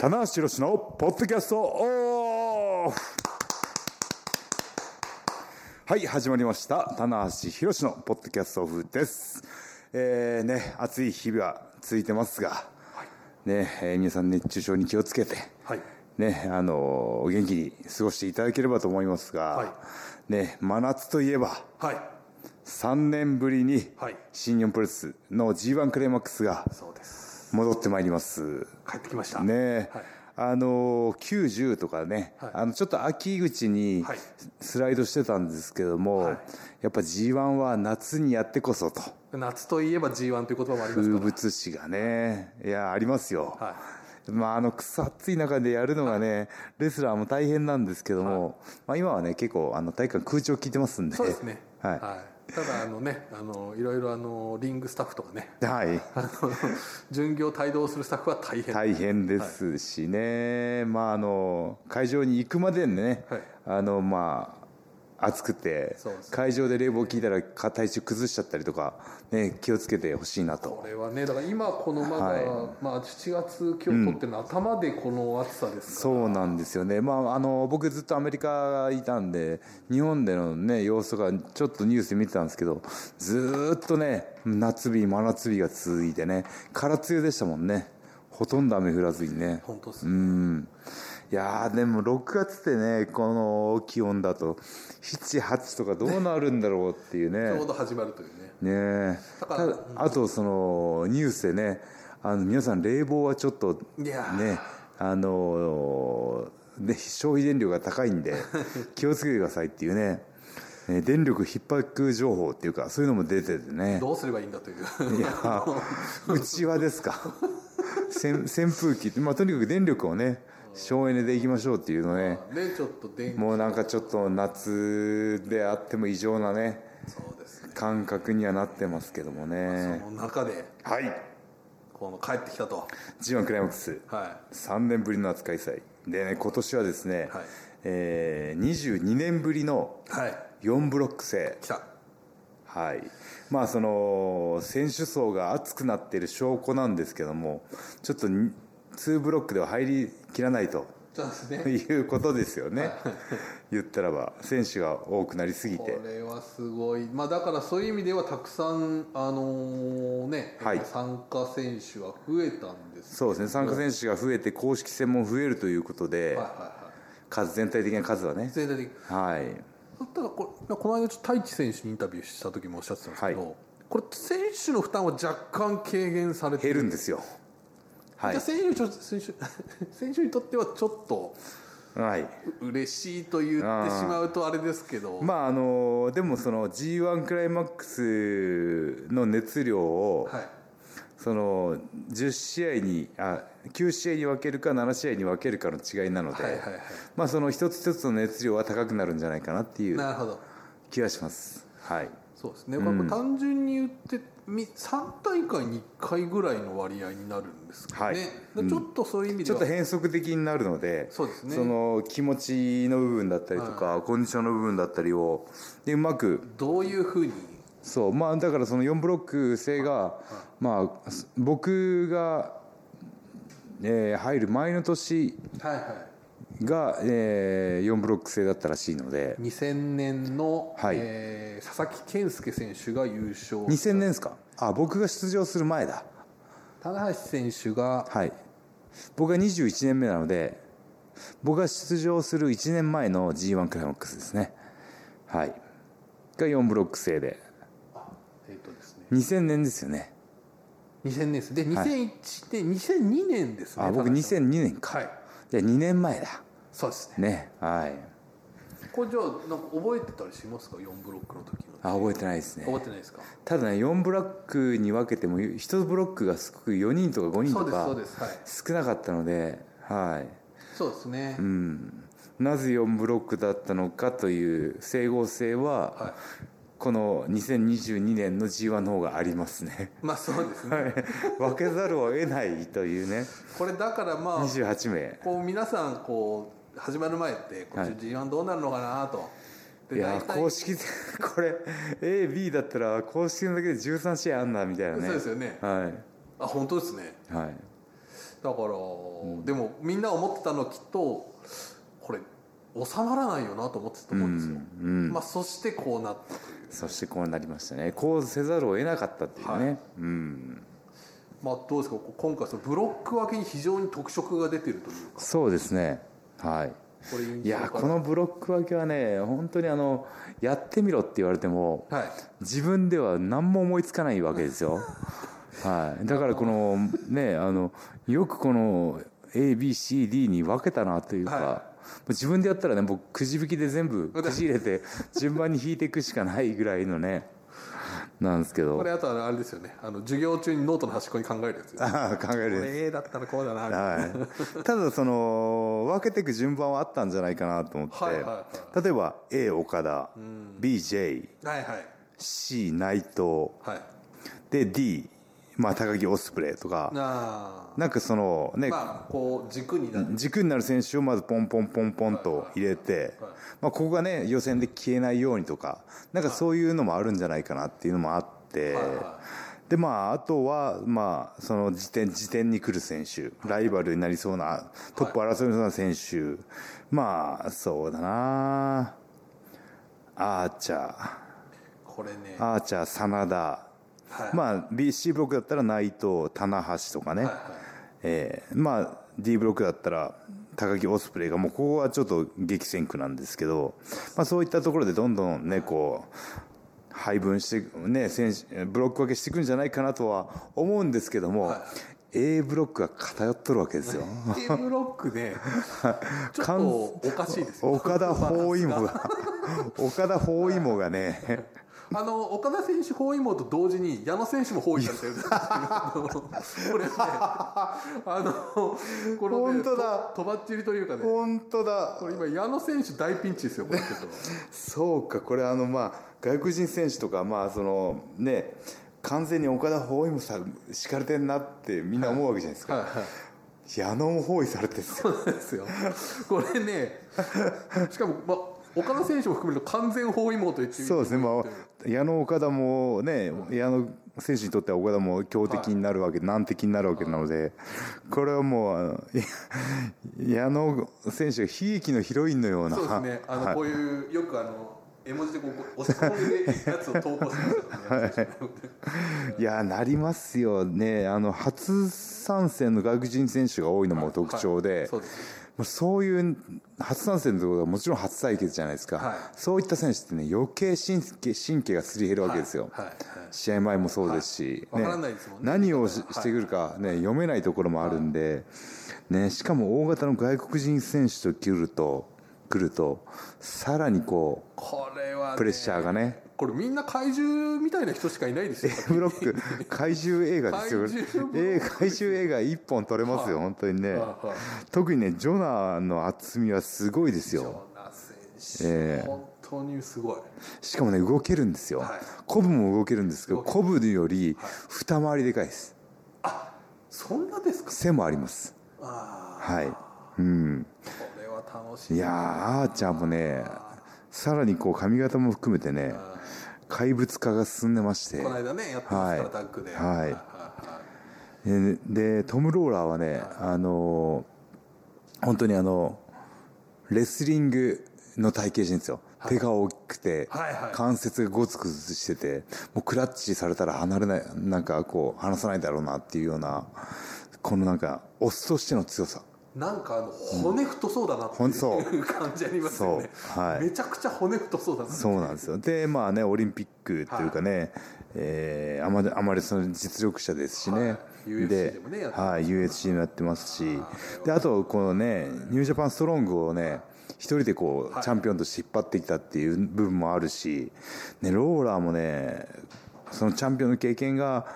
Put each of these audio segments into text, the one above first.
棚橋宏のポッドキャストオフはい始まりました。棚橋宏のポッドキャストオフです。えー、ね暑い日々は続いてますが、ねえー皆さん熱中症に気をつけて、はい。ねあのー元気に過ごしていただければと思いますが、はい。ね真夏といえばはい。3年ぶりにはい。新日本プロレスの G1 クライマックスがそうです戻ってまいります。帰ってきました。ねはい。あの90とかね、はい。あのちょっと秋口にはい。スライドしてたんですけども、はい。やっぱ G1 は夏にやってこそと。夏といえば G1 という言葉もあります風から。物詩がねいやありますよ、はまあ、あの草暑い中でやるのがね、レスラーも大変なんですけども、まあ、今はね結構あの体育館空調効いてますんで。そうですね。はいただあのねあのいろいろあのリングスタッフとかね。はい。あの巡業帯同するスタッフは大変。大変ですしね、まああの会場に行くまでにね、はい。あのまあ暑くて会場で冷房効いたらか体調崩しちゃったりとか、ね、気をつけてほしいなことれはねだから今このまだ、はい。まあ、7月今日撮ってるの頭でこの暑さですそうなんですよね、まあ、あの僕ずっとアメリカいたんで日本での、ね、様子がちょっとニュースで見てたんですけどずーっとね夏日真夏日が続いてね空梅雨でしたもんね。ほとんど雨降らずにね。本当ですね。うんいやーでも6月ってねこの気温だと78とかどうなるんだろうっていうちょねうど始まるというね。ねただあとそのニュースでねあの皆さん冷房はちょっとねあのね消費電力が高いんで 気をつけてくださいっていうね。ね電力逼迫情報っていうかそういうのも出ててね。どうすればいいんだという。いや うちわですか。扇 扇風機って、まあ、とにかく電力をね省エネでいきましょうっていうのね。ねちょっと電気。もうなんかちょっと夏であっても異常なねそうですね。感覚にはなってますけどもね。その中ではい。この帰ってきたと。G1 クライマックス。は3年ぶりの夏開催。でね今年はですね、はい。えー22年ぶりのいはい。4ブロック制。来た。はい。まあその選手層が厚くなっている証拠なんですけどもちょっと2ブロックでは入りきらないと。そうですね。いうことですよね。言ったらば選手が多くなりすぎこてれはすごい。まあだからそういう意味ではたくさんあのね、はい。参加選手は増えたんですそうですね。参加選手が増えて公式戦も増えるということで、はいはいは数全体的な数はね。い全体的。はい。ただこれこの間ちょっと太一選手にインタビューした時もおっしゃってたんですけど、はい。これ選手の負担は若干軽減されて減るんですよはい。選手にちょ選手 選手にとってはちょっとはい。嬉しいと言ってしまうとあれですけど、まああのでもその g 1クライマックスの熱量を、はい。その10試合にあ9試合に分けるか7試合に分けるかの違いなので、はいはいはい。まあその一つ一つの熱量は高くなるんじゃないかなっていう気がします。はい。そうですね、これ単純に言ってみ3大会に1回ぐらいの割合になるんですかはい。ちょっとそういう意味では、ちょっと変則的になるのでそうですね。その気持ちの部分だったりとか、コンディションの部分だったりをでうまくどういうふうに？そうまあだからその4ブロック制がまあ僕が、えー入る前の年はいはいが、えー4ブロック制だったらしいので。2000年の、はい。えー佐々木健介選手が優勝2000年ですか？あ僕が出場する前だ。棚橋選手がはい。僕が21年目なので僕が出場する1年前の g 1クライマックスですね。はい。が4ブロック制で。えっ、とですね。2000年ですよね。2000年です。で2001年、2002年ですねあ僕棚橋さん。2002年か。はい。じゃあ2年前だそうですね。ねはい。これじゃあなんか覚えてたりしますか？4ブロックの時の。あ覚えてないですね。覚えてないですか？ただね4ブロックに分けても1ブロックがすごく4人とか5人とかそうですはい。少なかったのではい。そうですね、うん。なぜ4ブロックだったのかという整合性は、はい。この2022年の G1 の方がありますね。まあそうですね、分けざるを得ないというね。これだからまあ28名。こう皆さんこう始まる前ってこっち G1 どうなるのかなと、いや大体公式戦 これ AB だったら公式戦だけで13試合あんなみたいなね。そうですよね。はい。あ本当ですね。はい。だから、でもみんな思ってたのはきっとこれ収まらないよなと思ってたと思うんですよ、うんまあ、そしてこうなったという。そしてこうなりましたね。こうせざるを得なかったっていうね、はい。うん。まあどうですか？今回そのブロック分けに非常に特色が出てるというか。そうですねはい。い。やこのブロック分けはね本当にあのやってみろって言われてもはい。自分では何も思いつかないわけですよ。はい。だからこのねあのよくこの ABCD に分けたなというか、は自分でやったらね僕くじ引きで全部くじ入れて順番に引いていくしかないぐらいのねなんですけど。これあとはあれですよね。あの授業中にノートの端っこに考えるやつああ考えこるれ A だったらこうだな。はい、ただその分けていく順番はあったんじゃないかなと思って、はいはいは例えば A 岡田、BJ はいはい。C 内藤。はい。で D まあ高木オスプレイとか。あなんかそのね、まあこう軸になる。軸になる選手をまずポンポンポンポンと入れて、まあ、ここがね予選で消えないようにとかなんかそういうのもあるんじゃないかなっていうのもあって、でまああとはまあその時点時点に来る選手ライバルになりそうなトップ争いそうな選手、まあそうだな。アーチャー。これね。アーチャー真田はい。まあ BC ブロックだったら内藤棚橋とかね、はいはい。えーまあ D ブロックだったら高木オスプレイがもうここはちょっと激戦区なんですけど、まあ、そういったところでどんどんねこう配分してね選手ブロック分けしていくんじゃないかなとは思うんですけども、A ブロックが偏っとるわけですよ。A ブロックで ちょっとおかしいですよ。岡田包囲網が。岡田包囲網がねあの岡田選手包囲網と同時に矢野選手も包囲されてるんですこれねあのこのね本当だ。ととばっちりというかね。本当だ。これ今矢野選手大ピンチですよこれそうかこれあのまあ外国人選手とかまあそのね完全に岡田包囲もさ敷かれてんなってみんな思うわけじゃないですか、はいはい。矢野も包囲されてそうですよ。これねしかも、まあ、岡田選手も含めると完全包囲網と言っていいそうですね、まあ、矢野岡田もね矢野選手にとっては岡田も強敵になるわけ、難敵になるわけなのでこれはもう矢野選手が悲劇のヒロインのようなそうですね。あの、はい。こういうよくあの絵文字でこう押し込んでるやつを投稿すよね、い。やなりますよね。あの初参戦の外国人選手が多いのも特徴で、そうです。もうそういう初参戦ということはもちろん初対決じゃないですか、はい。そういった選手ってね余計神経神経がすり減るわけですよ、はいはい。試合前もそうですし、ね。何をししてくるか、ね、読めないところもあるんで、ね、しかも大型の外国人選手と来ると来るとさらにこうこれは、ね、プレッシャーがねこれみんな怪獣みたいな人しかいないですよ。A ブロック怪獣映画ですよ。怪獣映画一本撮れますよ、は い本当にね、はいはい。特にねジョナの厚みはすごいですジョよナ選手、ええ。本当にすごい。しかもね動けるんですよ、はい。コブも動けるんですけどコブより二回りでかいです。そんなですか？背もあります。あはい。うん。あこれは楽しいいやーあーちゃんもねさらにこう髪型も含めてね怪物化が進んでまして。この間ねやってますから、はい。タッグで。はい。はいででトム・ローラーはね、あの本当にあのレスリングの体型してるんですよ、手が大きくて、関節がゴツゴツしててもうクラッチされたら離れないなんかこう離さないだろうなっていうようなこのなんかオスとしての強さなんかあの骨太そうだなっていう感じありますよね。はい。めちゃくちゃ骨太そうだなそうなんですよ。でまあねオリンピックというかね、えーあまりあまりその実力者ですしね、はい。UFC でもねやってますはい、USC もやってますし。であとこのねニュージャパンストロングをね一人でこう、チャンピオンとして引っ張ってきたっていう部分もあるし、ね、ローラーもねそのチャンピオンの経験が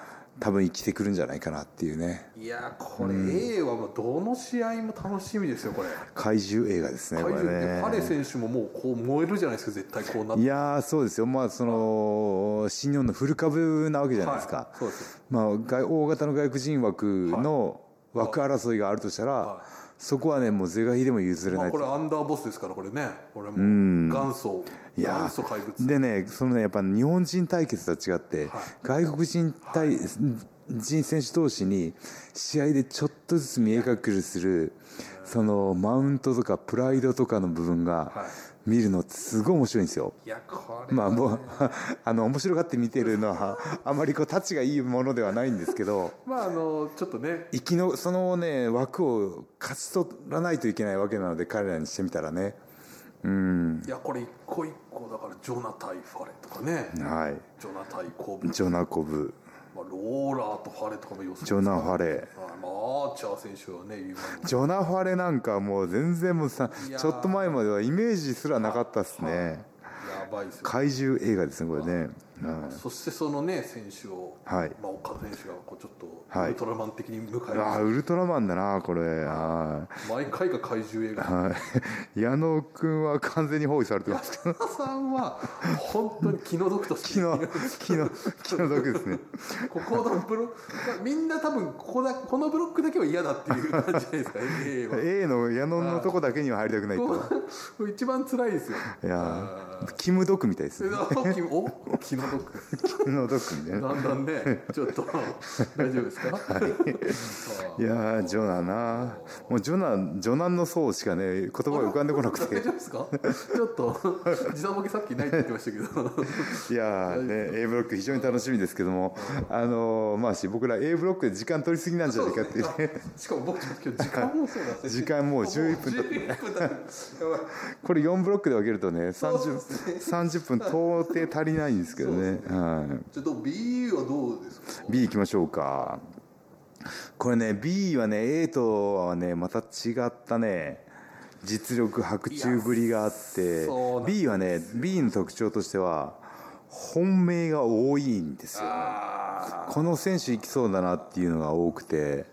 多分生きてくるんじゃないかなっていうね。いやこれ A はもうどの試合も楽しみですよこれ。怪獣映画ですね怪獣ってパレね選手ももうこう燃えるじゃないですか絶対こうなって。いやーそうですよ。まあその新日本のフル株なわけじゃないですか、はい。そうです。まあ、外大型の外国人枠の枠争いがあるとしたら、はそこはねもう是が非でも譲れまあ、ないこれアンダーボスですからこれね。これもん。元祖いや元祖怪物。でねそのねやっぱ日本人対決とは違って、外国人対、人選手同士に試合でちょっとずつ見え隠れするそのマウントとかプライドとかの部分がはい見るのすごい面白いんですよ。いやこれまあもう あの面白がって見てるのはあまりこうタチがいいものではないんですけど まああのちょっとね。生きのそのね枠を勝ち取らないといけないわけなので彼らにしてみたらね。うん。いやこれ一個一個だからジョナタイ・ファレとかね。はい。ジョナタイ・コブ、ジョナコブまあ、ローラーとファレとかも予想ジョナ・ファレ。はい。まあ、アーチャー選手はね ジョナ・ファレなんかもう全然もうさちょっと前まではイメージすらなかったっすね。やばいですよ怪獣映画ですねこれねはそしてそのね選手を、はい。まあ、岡田選手がこうちょっとはい。ウルトラマン的に迎えいあまあウルトラマンだなこれ。は毎回が怪獣映画。いはい。矢野君は完全に包囲されてますけど。岡田さんは本当に気の毒として気の気の気の毒ですね。ここのブロックみんな多分ここだこのブロックだけは嫌だっていう感じじゃないですか A は。A の矢野のとこだけには入りたくない一番辛いですよ。いやーキム・ドクみたいですね。お気お気の毒キム・ドクみたいな。だんだんねちょっと大丈夫ですか、い。やージョナなもうジョナジョナンの層しかね言葉が浮かんでこなくて。大丈夫ですか？ちょっと時差ボケさっきないって言ってましたけど。いやーね A ブロック非常に楽しみですけども。あのーまあし僕ら A ブロックで時間取りすぎなんじゃないかっていうね。しかも僕ちょっと今日時間もそうなんです時間もう11分経って11分だやばい。これ4ブロックで分けるとねそう 30, ですね。30分到底足りないんですけどね。はい。ちょっと B はどうですか？B 行きましょうか。これね B はね A とはねまた違ったね実力白昼ぶりがあって B はね B の特徴としては本命が多いんですよ。あこの選手いきそうだなっていうのが多くて。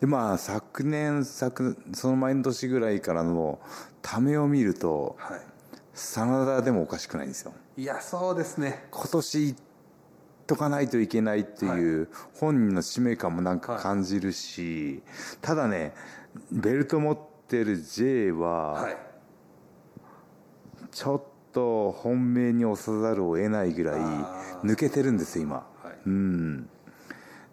でまあ昨年昨その前の年ぐらいからのためを見るとあはい真田でもおかしくないんですよ。いやそうですね。今年いっとかないといけないっていう本人の使命感もなんか感じるし、ただねベルト持ってる J ははい。ちょっと本命に押さざるを得ないぐらいあ抜けてるんですよ今、はい。うん。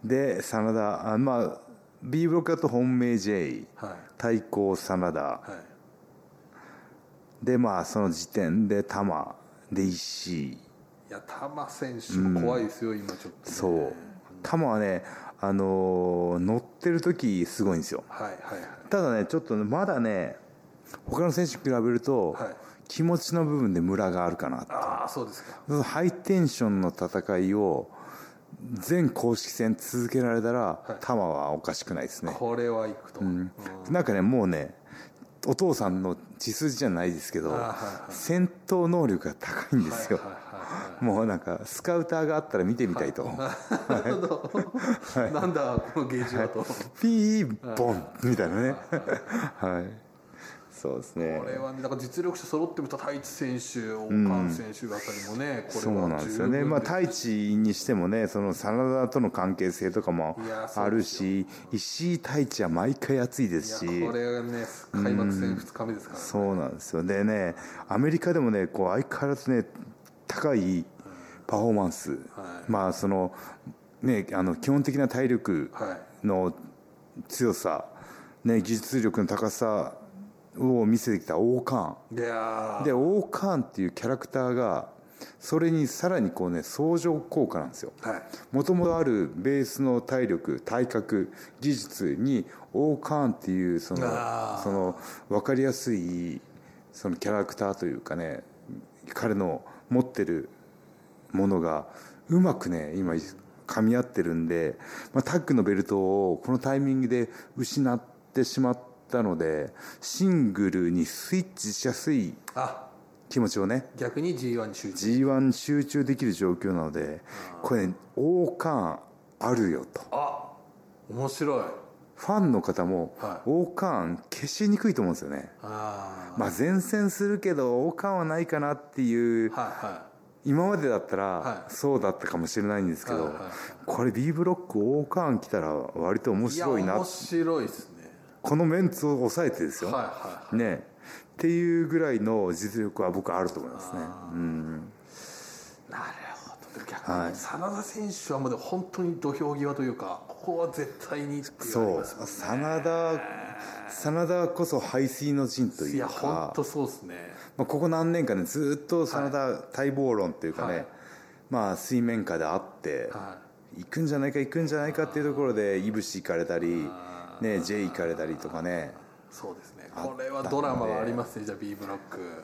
で真田あまあ B ブロックだと本命 J はい。対抗真田。はいでまあその時点で玉で石井いや玉選手も怖いですよ、今ちょっと、ね、そう。玉はねあのー乗ってる時すごいんですよ。はいはいただねちょっとねまだね他の選手に比べると、はい。気持ちの部分でムラがあるかなああそうですか。ハイテンションの戦いを全公式戦続けられたら、い。玉はおかしくないですね、これはいくと、うん。なんかねもうねお父さんの血筋じゃないですけど、あはいはい。戦闘能力が高いんですよ、はいはいはいもうなんかスカウターがあったら見てみたいと、なるほど。なんだこのゲージはと、ピーボンみたいなね。はいそうですね。これはねだから実力者揃っても太一選手王冠選手あたりもね、これそうはなんですよね、まあ、太一にしてもねその真田との関係性とかもあるし石井太一は毎回熱いですし。これがね開幕戦2日目ですから、ね。そうなんですよ。でねアメリカでもねこう相変わらずね高いパフォーマンス、はい。まあそのねあの基本的な体力はいの強さ、ね、技術力の高さを見せてきた王冠。で王冠っていうキャラクターがそれにさらにこうね相乗効果なんですよ。はい。もともとあるベースの体力体格技術に王冠っていうそのその分かりやすいそのキャラクターというかね彼の持ってるものがうまくね今噛み合ってるんで、まあ、タッグのベルトをこのタイミングで失ってしまったのでシングルにスイッチしやすいあ。気持ちをね。逆に G1 に集中。G1 に集中できる状況なのでこれね王冠あるよと。あ面白い。ファンの方もはい。王冠消しにくいと思うんですよね。あまあ前線するけど王冠はないかなっていうあはいは今までだったはい。らそうだったかもしれないんですけどはいはいはいこれ B ブロック王冠来たら割と面白いな面白いですねこのメンツを抑えてですよ、はいはいね。っていうぐらいの実力は僕はあると思いますね。うん。なるほど。逆に真田選手はもう本当に土俵際というかここは絶対にっていうありそう。真田真田こそ背水の陣といういや本か当そうですね。まあ、ここ何年かねずっと真田待望論っていうかね、はい。まあ水面下であって、は行くんじゃないか行くんじゃないかっていうところでいぶし行かれたり、ね、J 行かれたりとかね。そうですね。これはドラマはありますね。じゃあ B ブロック。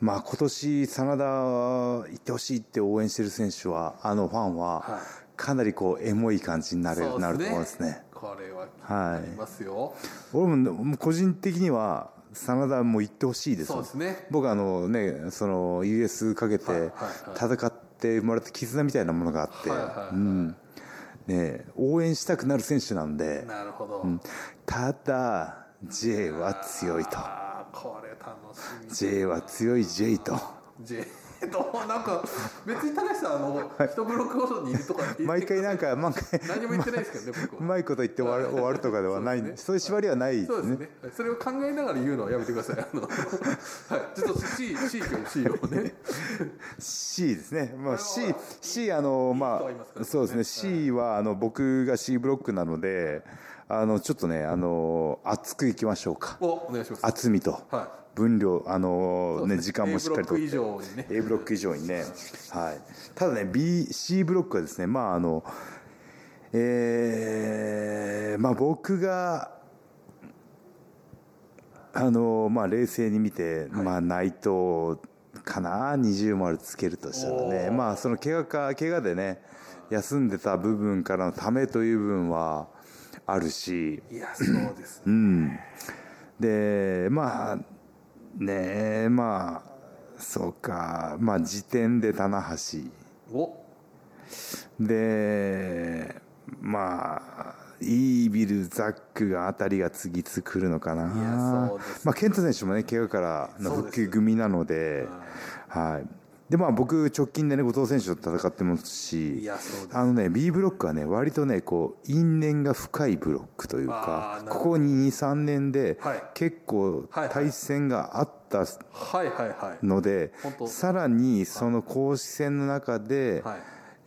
まあ今年真田行ってほしいって応援してる選手はあのファンははい。かなりこうエモい感じになる,、なると思うんですね。これははいますよ、俺ももう個人的には真田も行ってほしいですそうですね。僕あのねその US かけて戦って生まれた絆みたいなものがあって、はいはいはい。うんね、応援したくなる選手なんで。なるほど、ただ J は強いと。これ楽しみ。J は強い J と。J どうなんか別に高橋さんあの一ブロックごとにいるとか毎回なんか毎回何も言ってないですけどね僕は。うまいこと言って終わる終わるとかではない。ね。そういう縛りはないですね。そうですね。それを考えながら言うのはやめてください。あのはい。ちょっと C, C 今日 C をね。C ですね、まあ、こ C C あのまあそうですね。C はあの僕が C ブロックなのであのちょっとねあの熱くいきましょうか。おお願いします。厚みと。は分量あのね。時間もしっかりと A ブロック以上にね。A ブロック以上にね。はい。ただね BC ブロックはですねまああのえーまあ僕があのまあ冷静に見て、まあ内藤かな？二重丸つけるとしたらね。まあその怪我か怪我でね休んでた部分からのためという部分はあるし。いやそうですね。うん。でまあねまあそうか。まあ時点で棚橋。お。でまあイービルザックがあたりが次々来るのかな。まあ、健太選手もね怪我からの復帰組なのではいでまあ僕直近でね後藤選手と戦ってますしあのね B ブロックはね割とねこう因縁が深いブロックというあかここ23年ではい。結構対戦があったのでさらにその公式戦の中ではい。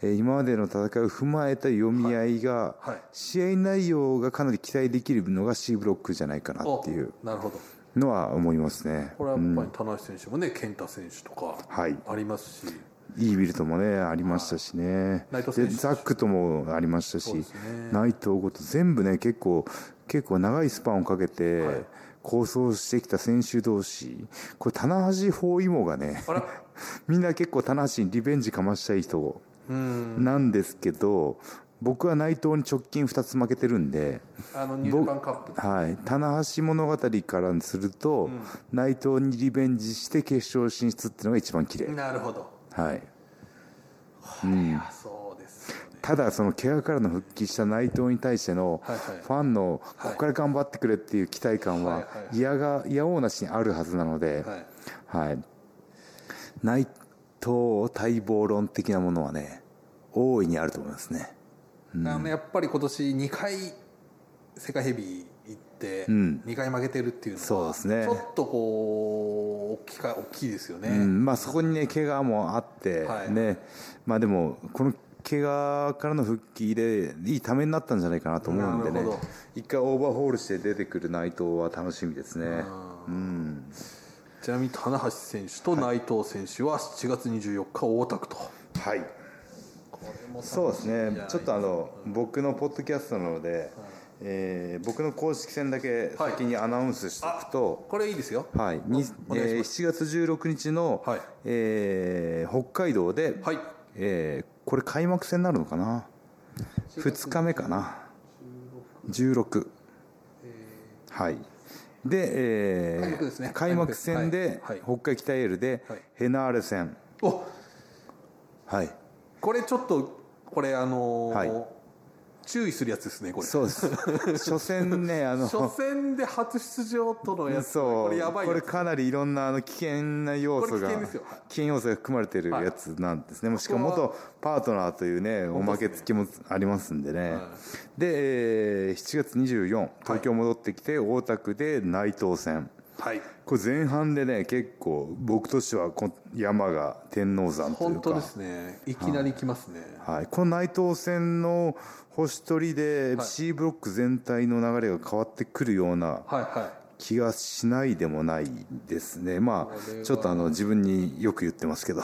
えー今までの戦いを踏まえた読み合いがはい。試合内容がかなり期待できるのが C ブロックじゃないかなっていう。おなるほどのは思いますね。これはやっぱり田中選手もね健太選手とかはい。ありますし。イービルともねありましたしね。内藤選手でザックともありましたし、ね。内藤ごと全部ね結構結構長いスパンをかけて、はい。構想してきた選手同士これ棚橋包囲網がね みんな結構棚橋にリベンジかましたい人うん。なんですけど僕は内藤に直近2つ負けてるんで、あのニュはい、棚橋物語からすると、内藤にリベンジして決勝進出っていうのが一番綺麗、なるほど。はい、いやそうですよね。ただその怪我からの復帰した内藤に対してのファンのここから頑張ってくれっていう期待感は嫌が嫌おうなしにあるはずなので、はい。はい、内藤待望論的なものはね大いにあると思いますね。あのやっぱり今年2回世界ヘビー行ってん。2回負けてるっていうのはそうですね。ちょっとこう大きか大きいですよね、うん。まあ、そこにね怪我もあって、はい。ね。まあ、でもこの怪我からの復帰でいいためになったんじゃないかなと思うんでね。一回オーバーホールして出てくる内藤は楽しみですね。うん。ちなみに棚橋選手と内藤選手は7月24日大田区と。はいもそうですね。ちょっとあの僕のポッドキャストなので、えー僕の公式戦だけ先にアナウンスしておくと、これいいですよ。はい。にえーます。7月16日の、はい。えー北海道で、はい。えーこれ開幕戦になるのかな？2日目かな？16はい。で、えー開幕ね。開幕戦で、はい。はい。北海北エールで、はい。ヘナーレ戦。お。はい。これちょっとこれあのーはい。注意するやつですねこれ。そうです。初戦ねあの初戦で初出場とのやつ。これやばいこれかなりいろんなあの危険な要素が危険要素が含まれてるやつなんですね、もうしかも元パートナーというねおまけ付きもありますんでね、はい。で、えー7月24東京戻ってきて大田区で内藤戦はい。これ前半でね結構僕としてはこ山が天王山というか。本当ですね。いきなり来ますね。はい、この内藤戦の星取りではい。C ブロック全体の流れが変わってくるようなはいは気がしないでもないですね。まあちょっとあの自分によく言ってますけど、い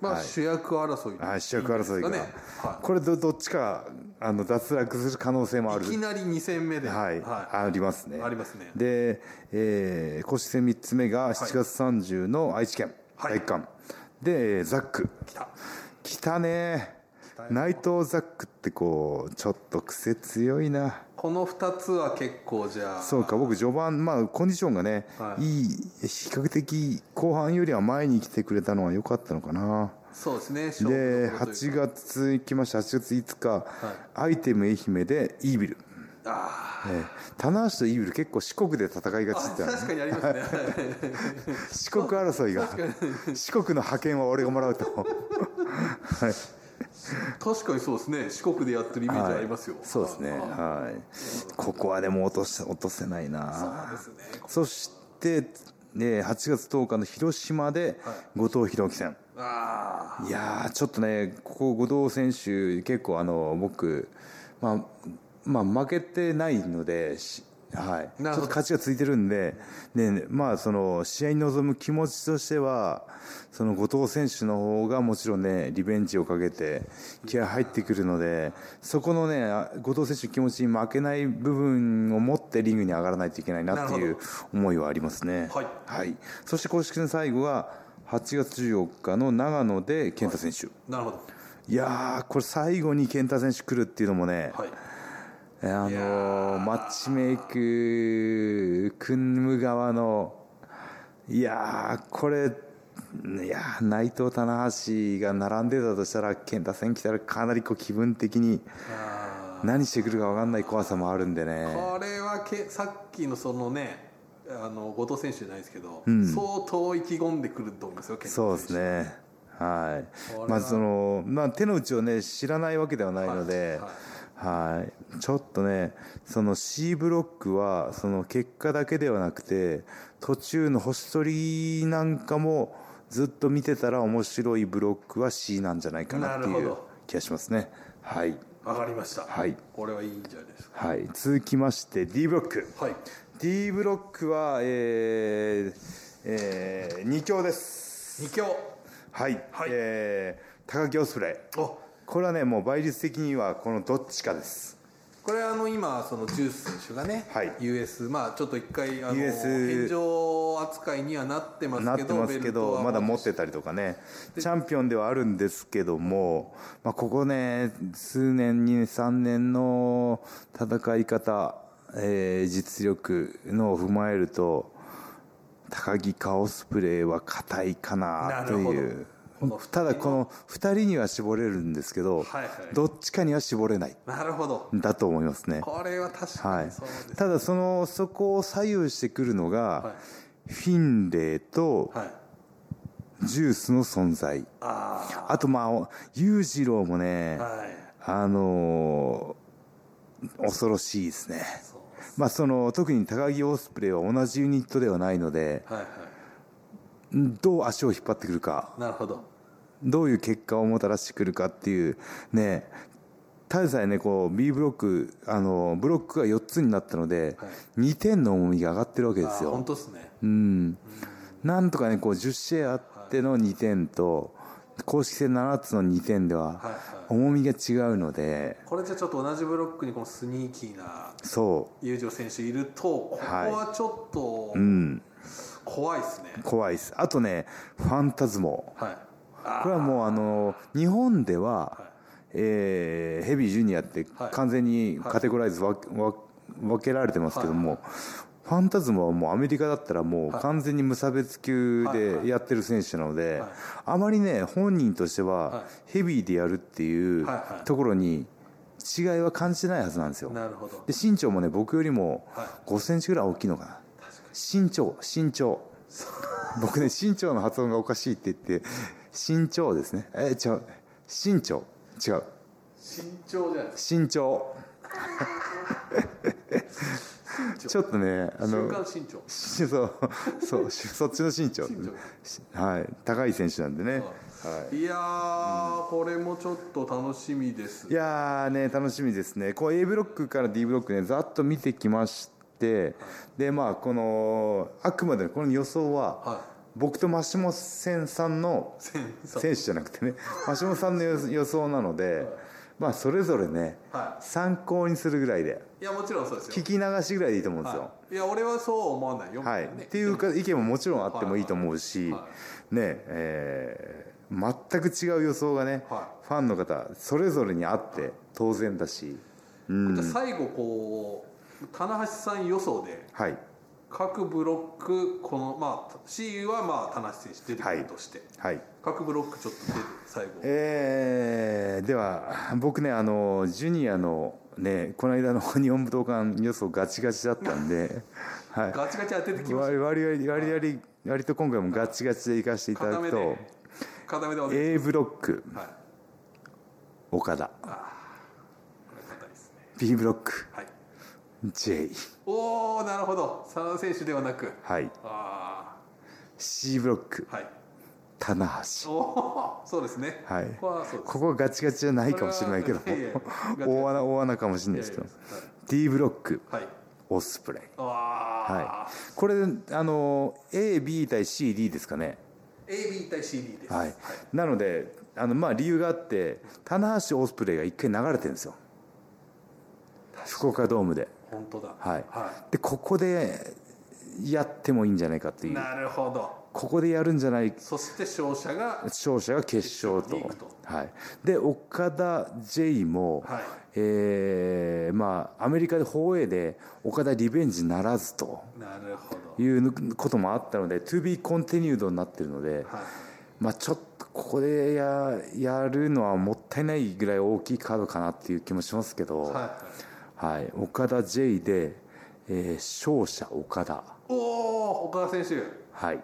まあはい。主役争いはい、主役争いが。いいですかね。これどどっちかあの脱落する可能性もある。はいいきなり2戦目で。はい、ありますね。ありますね。で、えー、公式戦3つ目が7月30の愛知県はい。体育館、でえーザック。来た。来たね内藤ザックってこうちょっと癖強いな。この2つは結構じゃあ。そうか僕序盤まあコンディションがね、はい。い、い比較的後半よりは前に来てくれたのは良かったのかな。そうですねでどころという8か月行きました。8月5日、アイテム愛媛でイービル、あえー棚橋とイービル結構四国で戦いがちあってた確かにありますね。四国争いが。四国の派遣は俺がもらうと。はい確かにそうですね。四国でやってるイメージありますよ、そうですね。はい。ここはでも落とし落とせないな。そうですね。そして、ね、8月10日の広島で後藤弘樹戦、あい、やーちょっとねここ後藤選手結構あの僕、まあ、まあ負けてないのでしはい、ちょっと勝ちがついてるんで、ねまあ、その試合に臨む気持ちとしてはその後藤選手の方がもちろんねリベンジをかけて気合入ってくるのでそこのねあ後藤選手の気持ちに負けない部分を持ってリングに上がらないといけないなっていう思いはありますね。はい。そして公式戦最後が8月14日の長野で健太選手、あなるほど。いやーこれ最後に健太選手来るっていうのもね、はいあのマッチメイク組む側のいやーこれいやー内藤棚橋が並んでたとしたら健太戦来たらかなりこう気分的にあ何してくるか分かんない怖さもあるんでね。ーこれはけさっきのそのねあの後藤選手じゃないですけど、ん。相当意気込んでくると思いますよそうですね。はい。まずその、まあ、手の内をね知らないわけではないので、はいはい、ちょっとね、その C ブロックは、その結果だけではなくて、途中の星取りなんかもずっと見てたら面白いブロックは C なんじゃないかなっていう気がしますね。はい。わかりましたはいこれはいいんじゃないですかはい。続きまして D ブロック。はい D ブロックは、えー、えー、2強です。二強はい。はいえー、高木オスプレイ。おこれはね、もう倍率的にはこのどっちかです。これあの今そのジュース選手がね、はい。US まあちょっと一回あの US 扱いにはなってますなっけどてますけどまだ持ってたりとかね。チャンピオンではあるんですけども、まあ、ここね数年2 3年の戦い方、えー実力のを踏まえると高木かオスプレイは硬いかなとなるいうほどこのただこの2人には絞れるんですけど、はいはい。どっちかには絞れない。なるほど。だと思いますね。これは確はいかにそうです、、ただそのそこを左右してくるのが、はフィンレイとはい。ジュースの存在。ああとまあ裕次郎もね、あはい。あのー恐ろしいですね。そうまあその特に高木オスプレイは同じユニットではないのではいはどう足を引っ張ってくるか。いなるほどどういう結果をもたらしてくるかっていうねただでさえねこう B ブロックあのブロックが4つになったので、はい。2点の重みが上がってるわけですあよ本当ですね。うん、なんとかねこう10試合あっての2点と、公式戦7つの2点でははいはい。重みが違うので、これじゃちょっと同じブロックにこのスニーキーなそ裕次郎選手いるとここはちょっとう、うん、怖いですね、怖いです。あとねファンタズモ。はい。あこれはもうあの日本では、えーヘビージュニアってはい。完全にカテゴライズ分け分分けられてますけども、ファンタズモはもうアメリカだったらもう完全に無差別級でやってる選手なので、はい。あまりね本人としてははヘビーでやるっていうはい。はい。ところに違いは感じてないはずなんですよ。なるほど。で身長もね僕よりもはい。5センチぐらい大きいのかな。身長身長。僕ね身長の発音がおかしいって言って身長ですね。え違う。身長違う。身長じゃないです。身長ちょっとねあか瞬の間身長しそうそうしそっちの身長身はい。高い選手なんでね、はい。いやー、これもちょっと楽しみです。いやーね楽しみですね。こう A ブロックから D ブロックねざっと見てきましてでまあこのあくまでこの予想はは僕とマシモセンさんの選手じゃなくてね マシモさんの予予想なのでまあそれぞれねは参考にするぐらいでいいやもちろんそうですよ聞き流しぐらいでいいと思うんですよはい、いや俺はそうは思わないよはい、ねっていうか意見ももちろんあってもいいと思うし、ねえー全く違う予想がね、はファンの方それぞれにあって当然だし、最後こう棚橋さん予想ではい各ブロックこのまあ C はまあ棚橋選手出てくるとして、はい。各ブロックちょっと最後。えーでは僕ねあのジュニアのねこの間の日本武道館予想ガチガチだったんで、はい、ガチガチ当ててきまし割割割割割割と今回もガチガチでいかせていたただくと固めで。固めで A ブロック。はい。岡田。これ硬いですね。B ブロック。はい J おおなるほど。佐野選手ではなく。はい。あ C ブロック。あはい。棚橋。おおそうですね。はい。ここはそうです。ここガチガチじゃないかもしれないけど大穴大穴かもしれないですけど。D ブロック。はい。オスプレイ。あはあい。これあの AB 対 CD ですかね。AB 対 CD です。はい、なのであのまあ理由があって棚橋オスプレイが一回流れてるんですよ。福岡ドームで本当だ。はい。はでここでやってもいいんじゃないかっていう。いなるほど。ここでやるんじゃない。そして勝者が勝者が決勝と。はい、で岡田 J も、はい。えーまあ、アメリカで放映で岡田リベンジならずと。なるほど。いうこともあったので To be continued になってるので、はい。まあ、ちょっとここでややるのはもったいないぐらい大きいカードかなっていう気もしますけど、ははい岡田 J で、えー勝者岡田、いおお岡田選手。はい、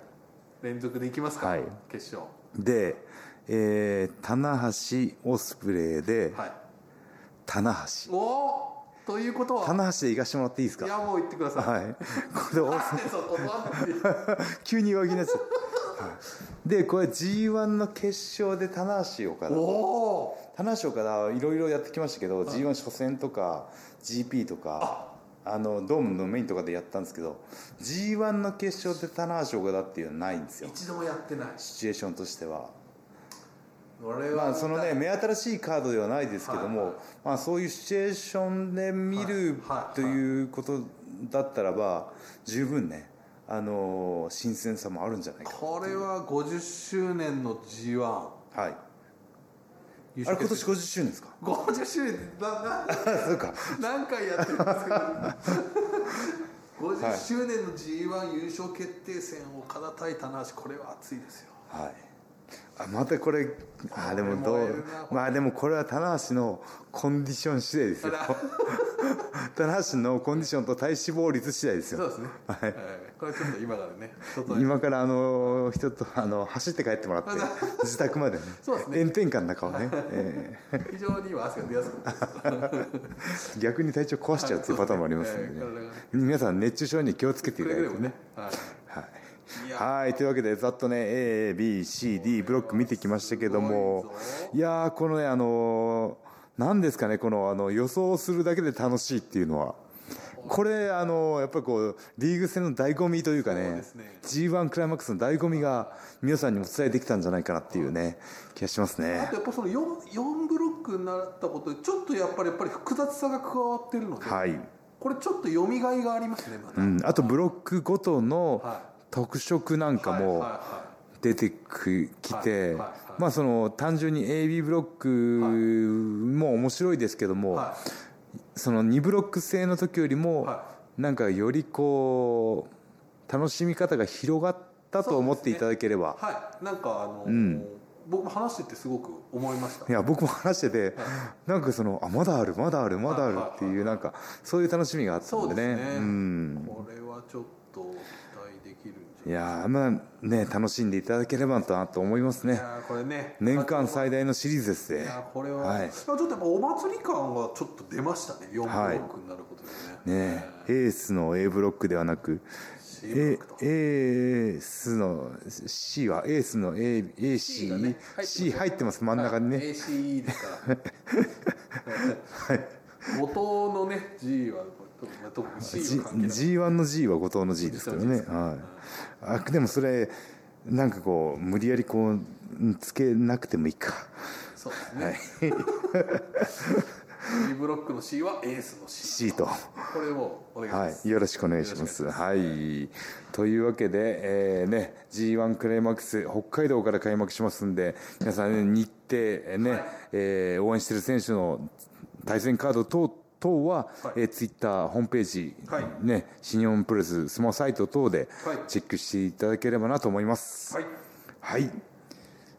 連続でいきますか、はい。決勝。で、えー棚橋オスプレイで、はい。棚橋。おおということは棚橋で行かしてもらっていいですか？いやもう言ってください、はい。これ 急に弱気になっちゃった、はい、でこれ g 1の決勝で棚橋岡田棚橋岡田いろいろやってきましたけど、g 1初戦とか GP とかあ。のドームのメインとかでやったんですけど g 1の決勝で棚橋岡田っていうのはないんですよ。一度もやってない。シチュエーションとしては。まあそのね目新しいカードではないですけども、はいはい。まあ、そういうシチュエーションで見るはい。はい。ということだったらば十分ねあのー新鮮さもあるんじゃないか。これは50周年の G1 優はい。あれ勝今年50周年ですか？50周年？なな そうか。何回やってるんですけど50周年の G1 優勝決定戦岡田対棚橋これは熱いですよ。はいあまたこれあでもどうまあでもこれは棚橋のコンディション次第ですよ。棚橋のコンディションと体脂肪率次第ですよ。そうですね、はい。えーこれちょっと今からね今からあの人とあの走って帰ってもらって自宅までねそうですね。炎天下の中をね、え非常に今汗が出やすく逆に体調壊しちゃうっていうパターンもありますんでね。えー体が。ね皆さん熱中症に気をつけていくただいてね。ね、はい、はいというわけでざっとね ABCD ブロック見てきましたけども。いやーこのねあのー何ですかねこのあの予想するだけで楽しいっていうのは。これあのやっぱりこうリーグ戦の醍醐味というかねね。G1 クライマックスの醍醐味が皆さんにも伝えできたんじゃないかなっていうね気がしますあねとやっぱその 4, 4ブロックになったことでちょっとやっぱりやっぱり複雑さが加わってるので、はい、これちょっと読みがいがありますねまた、うん、あとブロックごとのは特色なんかはいもはいは出てききはいてはいはい。まあその単純に AB ブロックも面白いですけども、い。はその2ブロック制の時よりも、はなんかよりこう楽しみ方が広がったと思っていただければ、いはい。なんかあの、ん。僕も話しててすごく思いました。いや僕も話してて、なんかそのあまだあるまだあるまだあるっていうなんかそういう楽しみがあったんでね。ね、うん。これはちょっときるいやーまあね楽しんでいただければなと思いますね。これね年間最大のシリーズですね。いやーこれは、はい。ちょっとやっぱお祭り感がちょっと出ましたね。4ブロックになることでね、ねエースの A ブロックではなく。C ブロッ A クと。エースの C はエースの AC C がね入ってます C 入ってます真ん中にはい。ね ACE ですから。後藤のね G は特に C は関係ない G- G1 の G は後藤の G ですけどね。はい。あでもそれなんかこう無理やりこうつけなくてもいいか。そうですね、B ブロックの C はエースの C C と。これをお願いしはます、い、よろしくお願いします。はい、というわけで、えーね、G1 クライマックス北海道から開幕しますんで、皆さん、ね、日程、えーね、はい。えー応援している選手の対戦カード等等は、はい。えーツイッターホームページ、はい。ね、新日本プロレススマホサイト等ではい。チェックしていただければなと思います。はい。はい、大丈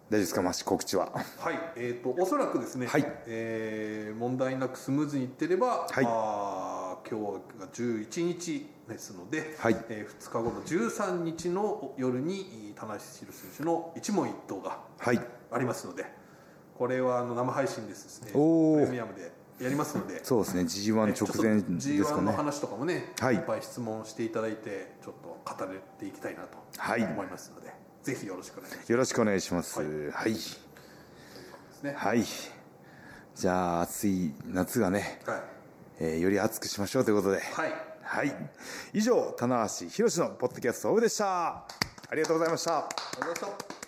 夫ですか、マシ告知は？はい、えー、とおそらくですね、はい。えー問題なくスムーズにいってれば、はい。あー今日が11日ですので、はい。え2日後の13日の夜に田中宏選手の一問一答がはい、ありますのでこれはあの生配信ですですねプレミアムでやりますのでそうですね、G1 直前ですかちょっと G1 のね。話とかもね、はいい、っぱい質問していただいてちょっと語れていきたいなとはい思いますので、ぜひよろしくお願いしますよろしくお願いします。はいねはい。じゃあ、暑い夏がね、はい、えーより暑くしましょうということで。はいはい。以上、棚橋宏のポッドキャストオフでした。ありがとうございました。ありがとうございました